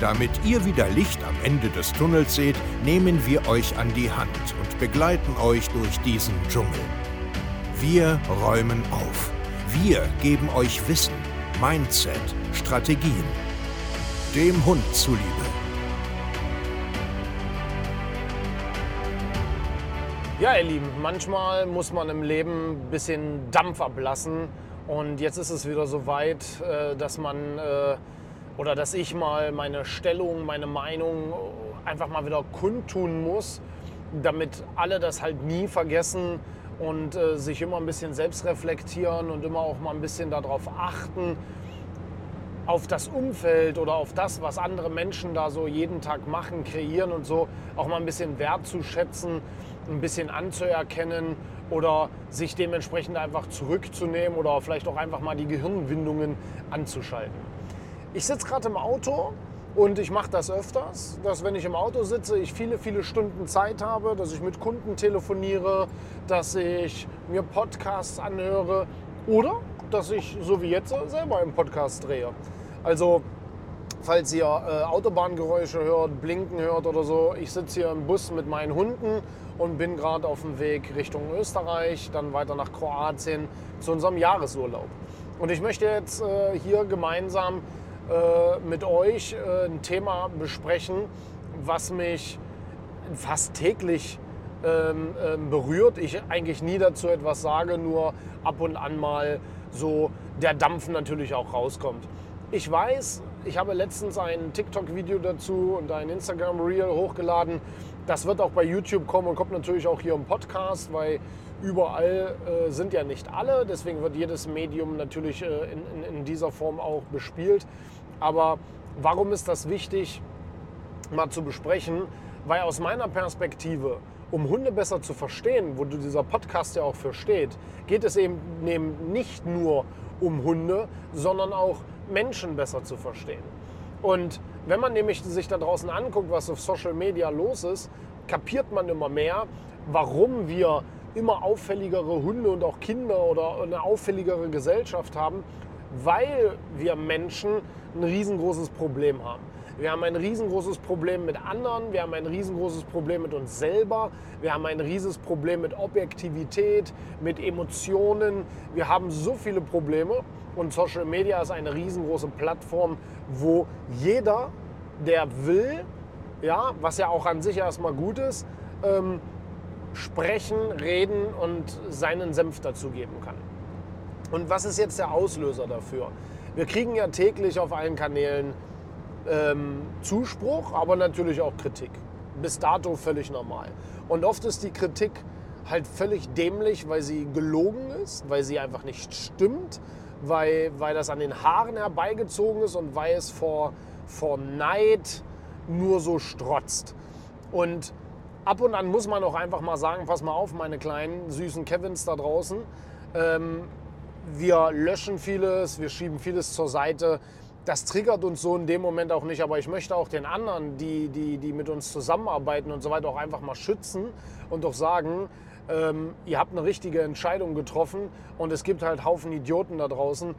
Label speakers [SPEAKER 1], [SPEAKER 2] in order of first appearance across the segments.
[SPEAKER 1] Damit ihr wieder Licht am Ende des Tunnels seht, nehmen wir euch an die Hand und begleiten euch durch diesen Dschungel. Wir räumen auf. Wir geben euch Wissen, Mindset, Strategien. Dem Hund zuliebe.
[SPEAKER 2] Ja, ihr Lieben, manchmal muss man im Leben ein bisschen Dampf ablassen. Und jetzt ist es wieder so weit, äh, dass man äh, oder dass ich mal meine Stellung, meine Meinung einfach mal wieder kundtun muss, damit alle das halt nie vergessen und äh, sich immer ein bisschen selbst reflektieren und immer auch mal ein bisschen darauf achten, auf das Umfeld oder auf das, was andere Menschen da so jeden Tag machen, kreieren und so, auch mal ein bisschen wertzuschätzen, ein bisschen anzuerkennen oder sich dementsprechend einfach zurückzunehmen oder vielleicht auch einfach mal die Gehirnwindungen anzuschalten. Ich sitze gerade im Auto und ich mache das öfters, dass wenn ich im Auto sitze, ich viele, viele Stunden Zeit habe, dass ich mit Kunden telefoniere, dass ich mir Podcasts anhöre oder dass ich, so wie jetzt, selber einen Podcast drehe. Also, falls ihr äh, Autobahngeräusche hört, Blinken hört oder so, ich sitze hier im Bus mit meinen Hunden und bin gerade auf dem Weg Richtung Österreich, dann weiter nach Kroatien zu unserem Jahresurlaub. Und ich möchte jetzt äh, hier gemeinsam mit euch äh, ein Thema besprechen, was mich fast täglich ähm, ähm, berührt. Ich eigentlich nie dazu etwas sage, nur ab und an mal so der Dampf natürlich auch rauskommt. Ich weiß, ich habe letztens ein TikTok-Video dazu und ein Instagram-Reel hochgeladen. Das wird auch bei YouTube kommen und kommt natürlich auch hier im Podcast, weil überall äh, sind ja nicht alle. Deswegen wird jedes Medium natürlich äh, in, in, in dieser Form auch bespielt. Aber warum ist das wichtig, mal zu besprechen? Weil aus meiner Perspektive, um Hunde besser zu verstehen, wo dieser Podcast ja auch für steht, geht es eben nicht nur um Hunde, sondern auch Menschen besser zu verstehen. Und wenn man nämlich sich da draußen anguckt, was auf Social Media los ist, kapiert man immer mehr, warum wir immer auffälligere Hunde und auch Kinder oder eine auffälligere Gesellschaft haben, weil wir Menschen ein riesengroßes Problem haben. Wir haben ein riesengroßes Problem mit anderen, wir haben ein riesengroßes Problem mit uns selber, wir haben ein riesengroßes Problem mit Objektivität, mit Emotionen. Wir haben so viele Probleme und Social Media ist eine riesengroße Plattform, wo jeder, der will, ja, was ja auch an sich erstmal gut ist, ähm, sprechen, reden und seinen Senf dazu geben kann. Und was ist jetzt der Auslöser dafür? Wir kriegen ja täglich auf allen Kanälen ähm, Zuspruch, aber natürlich auch Kritik. Bis dato völlig normal. Und oft ist die Kritik halt völlig dämlich, weil sie gelogen ist, weil sie einfach nicht stimmt, weil, weil das an den Haaren herbeigezogen ist und weil es vor, vor Neid nur so strotzt. Und ab und an muss man auch einfach mal sagen, pass mal auf, meine kleinen süßen Kevins da draußen. Ähm, wir löschen vieles, wir schieben vieles zur Seite. Das triggert uns so in dem Moment auch nicht, aber ich möchte auch den anderen, die, die, die mit uns zusammenarbeiten und so weiter, auch einfach mal schützen und doch sagen, ähm, ihr habt eine richtige Entscheidung getroffen und es gibt halt Haufen Idioten da draußen,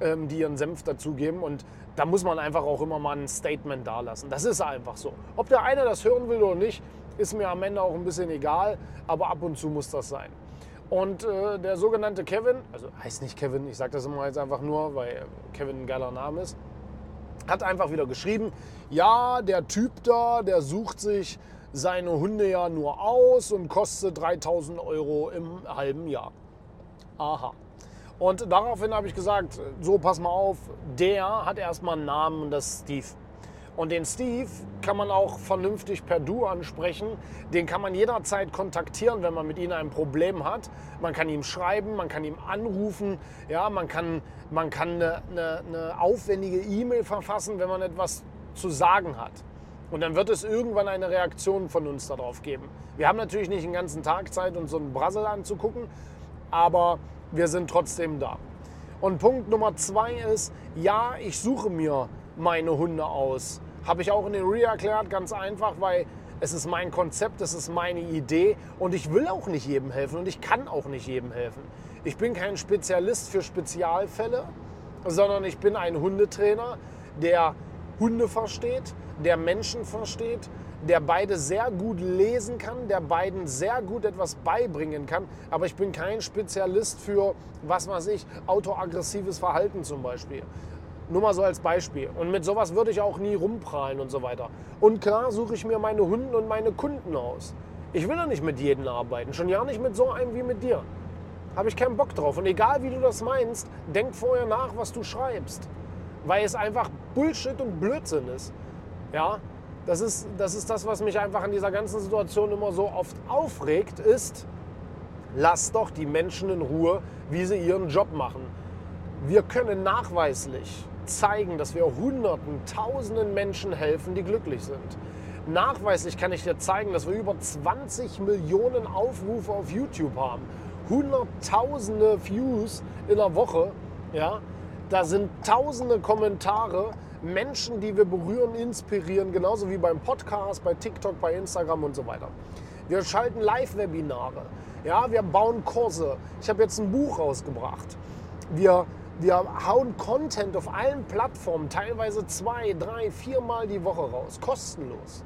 [SPEAKER 2] ähm, die ihren Senf dazugeben und da muss man einfach auch immer mal ein Statement dalassen. Das ist einfach so. Ob der eine das hören will oder nicht, ist mir am Ende auch ein bisschen egal, aber ab und zu muss das sein. Und äh, der sogenannte Kevin, also heißt nicht Kevin, ich sage das immer jetzt einfach nur, weil Kevin ein geiler Name ist, hat einfach wieder geschrieben, ja, der Typ da, der sucht sich seine Hunde ja nur aus und kostet 3000 Euro im halben Jahr. Aha. Und daraufhin habe ich gesagt, so pass mal auf, der hat erstmal einen Namen und das ist Steve. Und den Steve kann man auch vernünftig per Du ansprechen. Den kann man jederzeit kontaktieren, wenn man mit ihm ein Problem hat. Man kann ihm schreiben, man kann ihm anrufen, ja, man kann, man kann eine, eine, eine aufwendige E-Mail verfassen, wenn man etwas zu sagen hat. Und dann wird es irgendwann eine Reaktion von uns darauf geben. Wir haben natürlich nicht den ganzen Tag Zeit, uns so einen Brassel anzugucken, aber wir sind trotzdem da. Und Punkt Nummer zwei ist, ja, ich suche mir meine Hunde aus. Habe ich auch in den Re erklärt, ganz einfach, weil es ist mein Konzept, es ist meine Idee und ich will auch nicht jedem helfen und ich kann auch nicht jedem helfen. Ich bin kein Spezialist für Spezialfälle, sondern ich bin ein Hundetrainer, der Hunde versteht, der Menschen versteht, der beide sehr gut lesen kann, der beiden sehr gut etwas beibringen kann. Aber ich bin kein Spezialist für, was weiß ich, autoaggressives Verhalten zum Beispiel. Nur mal so als Beispiel. Und mit sowas würde ich auch nie rumprallen und so weiter. Und klar suche ich mir meine Hunde und meine Kunden aus. Ich will doch nicht mit jedem arbeiten, schon ja nicht mit so einem wie mit dir. Habe ich keinen Bock drauf. Und egal wie du das meinst, denk vorher nach, was du schreibst weil es einfach Bullshit und Blödsinn ist. Ja, das ist, das ist das, was mich einfach in dieser ganzen Situation immer so oft aufregt, ist, lass doch die Menschen in Ruhe, wie sie ihren Job machen. Wir können nachweislich zeigen, dass wir Hunderten, Tausenden Menschen helfen, die glücklich sind. Nachweislich kann ich dir zeigen, dass wir über 20 Millionen Aufrufe auf YouTube haben. Hunderttausende Views in der Woche. Ja, da sind tausende Kommentare, Menschen, die wir berühren, inspirieren, genauso wie beim Podcast, bei TikTok, bei Instagram und so weiter. Wir schalten Live-Webinare, ja, wir bauen Kurse. Ich habe jetzt ein Buch rausgebracht. Wir, wir hauen Content auf allen Plattformen, teilweise zwei, drei, viermal die Woche raus, kostenlos.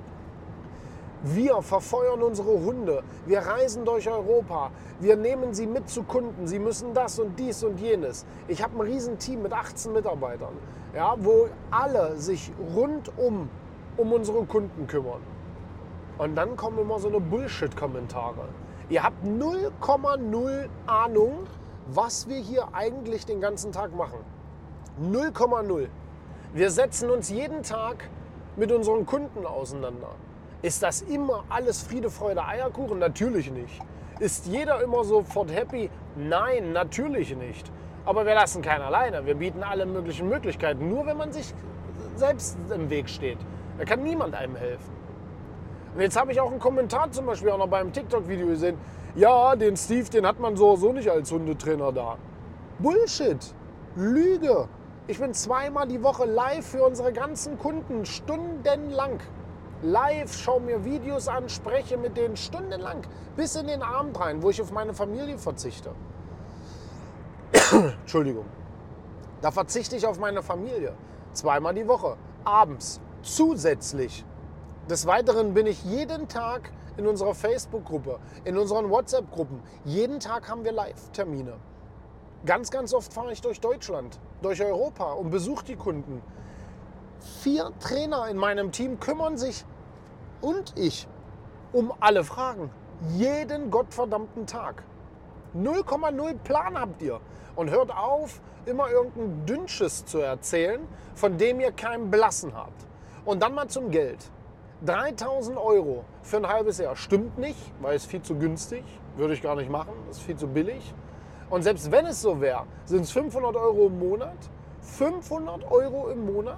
[SPEAKER 2] Wir verfeuern unsere Hunde. Wir reisen durch Europa. Wir nehmen sie mit zu Kunden. Sie müssen das und dies und jenes. Ich habe ein Riesenteam mit 18 Mitarbeitern, ja, wo alle sich rundum um unsere Kunden kümmern. Und dann kommen immer so eine Bullshit-Kommentare. Ihr habt 0,0 Ahnung, was wir hier eigentlich den ganzen Tag machen. 0,0. Wir setzen uns jeden Tag mit unseren Kunden auseinander. Ist das immer alles Friede, Freude, Eierkuchen? Natürlich nicht. Ist jeder immer sofort happy? Nein, natürlich nicht. Aber wir lassen keinen alleine. Wir bieten alle möglichen Möglichkeiten. Nur wenn man sich selbst im Weg steht. Da kann niemand einem helfen. Und jetzt habe ich auch einen Kommentar zum Beispiel auch noch beim TikTok-Video gesehen. Ja, den Steve, den hat man so so nicht als Hundetrainer da. Bullshit. Lüge. Ich bin zweimal die Woche live für unsere ganzen Kunden, stundenlang live, schaue mir Videos an, spreche mit denen stundenlang bis in den Abend rein, wo ich auf meine Familie verzichte. Entschuldigung. Da verzichte ich auf meine Familie. Zweimal die Woche. Abends. Zusätzlich. Des Weiteren bin ich jeden Tag in unserer Facebook-Gruppe, in unseren WhatsApp-Gruppen. Jeden Tag haben wir Live-Termine. Ganz, ganz oft fahre ich durch Deutschland, durch Europa und besuche die Kunden. Vier Trainer in meinem Team kümmern sich und ich um alle Fragen. Jeden gottverdammten Tag. 0,0 Plan habt ihr. Und hört auf, immer irgendein Dünnsches zu erzählen, von dem ihr keinen Blassen habt. Und dann mal zum Geld. 3000 Euro für ein halbes Jahr stimmt nicht, weil es viel zu günstig. Würde ich gar nicht machen, ist viel zu billig. Und selbst wenn es so wäre, sind es 500 Euro im Monat. 500 Euro im Monat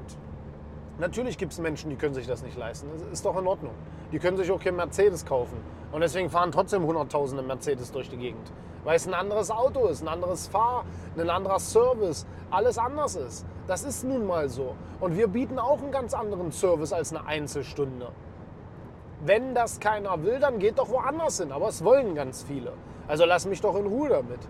[SPEAKER 2] Natürlich gibt es Menschen, die können sich das nicht leisten. Das ist doch in Ordnung. Die können sich auch kein Mercedes kaufen. Und deswegen fahren trotzdem Hunderttausende Mercedes durch die Gegend. Weil es ein anderes Auto ist, ein anderes Fahr, ein anderer Service, alles anders ist. Das ist nun mal so. Und wir bieten auch einen ganz anderen Service als eine Einzelstunde. Wenn das keiner will, dann geht doch woanders hin. Aber es wollen ganz viele. Also lass mich doch in Ruhe damit.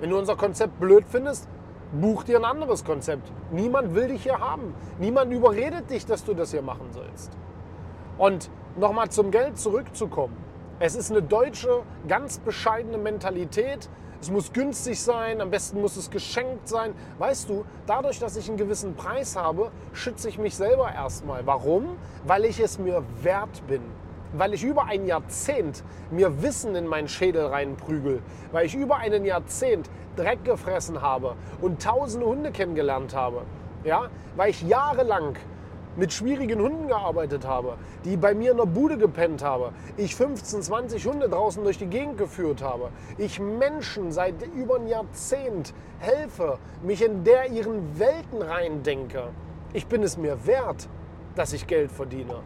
[SPEAKER 2] Wenn du unser Konzept blöd findest, buch dir ein anderes Konzept. Niemand will dich hier haben. Niemand überredet dich, dass du das hier machen sollst. Und nochmal zum Geld zurückzukommen. Es ist eine deutsche, ganz bescheidene Mentalität. Es muss günstig sein, am besten muss es geschenkt sein. Weißt du, dadurch, dass ich einen gewissen Preis habe, schütze ich mich selber erstmal. Warum? Weil ich es mir wert bin weil ich über ein Jahrzehnt mir Wissen in meinen Schädel reinprügel, weil ich über einen Jahrzehnt Dreck gefressen habe und tausende Hunde kennengelernt habe, ja, weil ich jahrelang mit schwierigen Hunden gearbeitet habe, die bei mir in der Bude gepennt habe, ich 15, 20 Hunde draußen durch die Gegend geführt habe, ich Menschen seit über ein Jahrzehnt helfe, mich in der ihren Welten reindenke. Ich bin es mir wert, dass ich Geld verdiene.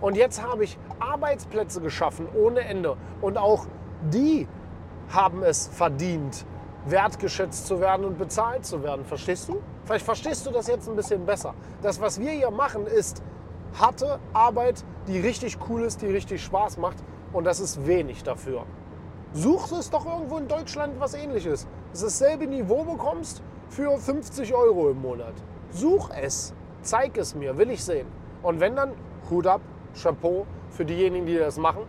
[SPEAKER 2] Und jetzt habe ich Arbeitsplätze geschaffen ohne Ende. Und auch die haben es verdient, wertgeschätzt zu werden und bezahlt zu werden. Verstehst du? Vielleicht verstehst du das jetzt ein bisschen besser. Das, was wir hier machen, ist harte Arbeit, die richtig cool ist, die richtig Spaß macht. Und das ist wenig dafür. Such es doch irgendwo in Deutschland was ähnliches. Dass du dasselbe Niveau bekommst für 50 Euro im Monat. Such es. Zeig es mir. Will ich sehen. Und wenn dann, Hut ab, Chapeau für diejenigen, die das machen.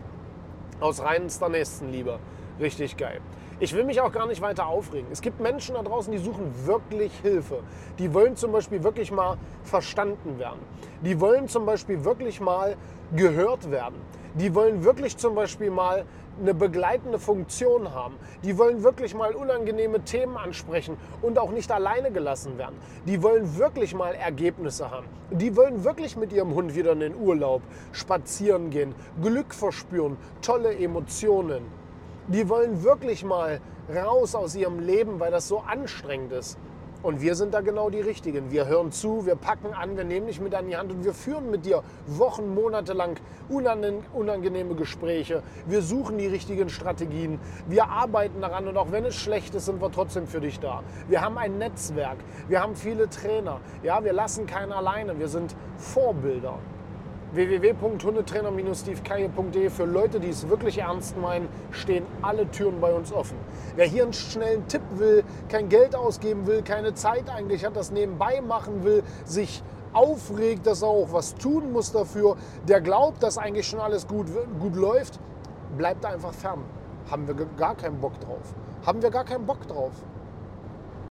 [SPEAKER 2] Aus reinster Nächstenliebe. Richtig geil. Ich will mich auch gar nicht weiter aufregen. Es gibt Menschen da draußen, die suchen wirklich Hilfe. Die wollen zum Beispiel wirklich mal verstanden werden. Die wollen zum Beispiel wirklich mal gehört werden. Die wollen wirklich zum Beispiel mal eine begleitende Funktion haben. Die wollen wirklich mal unangenehme Themen ansprechen und auch nicht alleine gelassen werden. Die wollen wirklich mal Ergebnisse haben. Die wollen wirklich mit ihrem Hund wieder in den Urlaub spazieren gehen, Glück verspüren, tolle Emotionen. Die wollen wirklich mal raus aus ihrem Leben, weil das so anstrengend ist. Und wir sind da genau die Richtigen. Wir hören zu, wir packen an, wir nehmen dich mit an die Hand und wir führen mit dir Wochen, Monate lang unangenehme Gespräche. Wir suchen die richtigen Strategien. Wir arbeiten daran und auch wenn es schlecht ist, sind wir trotzdem für dich da. Wir haben ein Netzwerk. Wir haben viele Trainer. Ja, wir lassen keinen alleine. Wir sind Vorbilder www.hundetrainer-stevekaye.de. Für Leute, die es wirklich ernst meinen, stehen alle Türen bei uns offen. Wer hier einen schnellen Tipp will, kein Geld ausgeben will, keine Zeit eigentlich hat, das nebenbei machen will, sich aufregt, dass er auch was tun muss dafür, der glaubt, dass eigentlich schon alles gut, gut läuft, bleibt einfach fern. Haben wir gar keinen Bock drauf. Haben wir gar keinen Bock drauf.